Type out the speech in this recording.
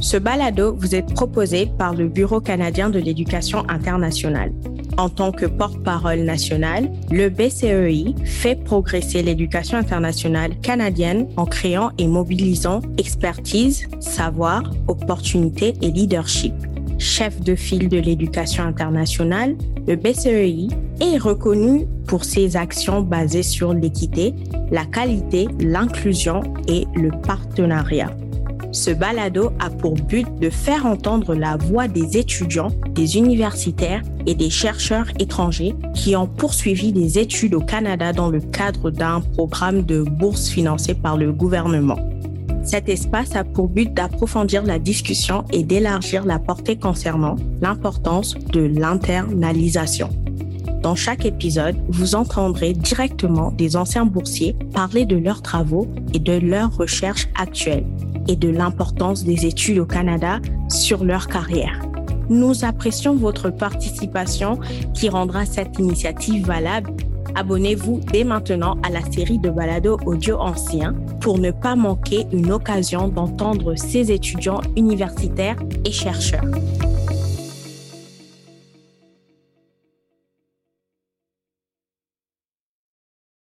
Ce balado vous est proposé par le Bureau canadien de l'éducation internationale. En tant que porte-parole nationale, le BCEI fait progresser l'éducation internationale canadienne en créant et mobilisant expertise, savoir, opportunités et leadership. Chef de file de l'éducation internationale, le BCEI est reconnu pour ses actions basées sur l'équité, la qualité, l'inclusion et le partenariat. Ce balado a pour but de faire entendre la voix des étudiants, des universitaires et des chercheurs étrangers qui ont poursuivi des études au Canada dans le cadre d'un programme de bourse financé par le gouvernement. Cet espace a pour but d'approfondir la discussion et d'élargir la portée concernant l'importance de l'internalisation. Dans chaque épisode, vous entendrez directement des anciens boursiers parler de leurs travaux et de leurs recherches actuelles et de l'importance des études au Canada sur leur carrière. Nous apprécions votre participation qui rendra cette initiative valable. Abonnez-vous dès maintenant à la série de balados audio anciens pour ne pas manquer une occasion d'entendre ces étudiants universitaires et chercheurs.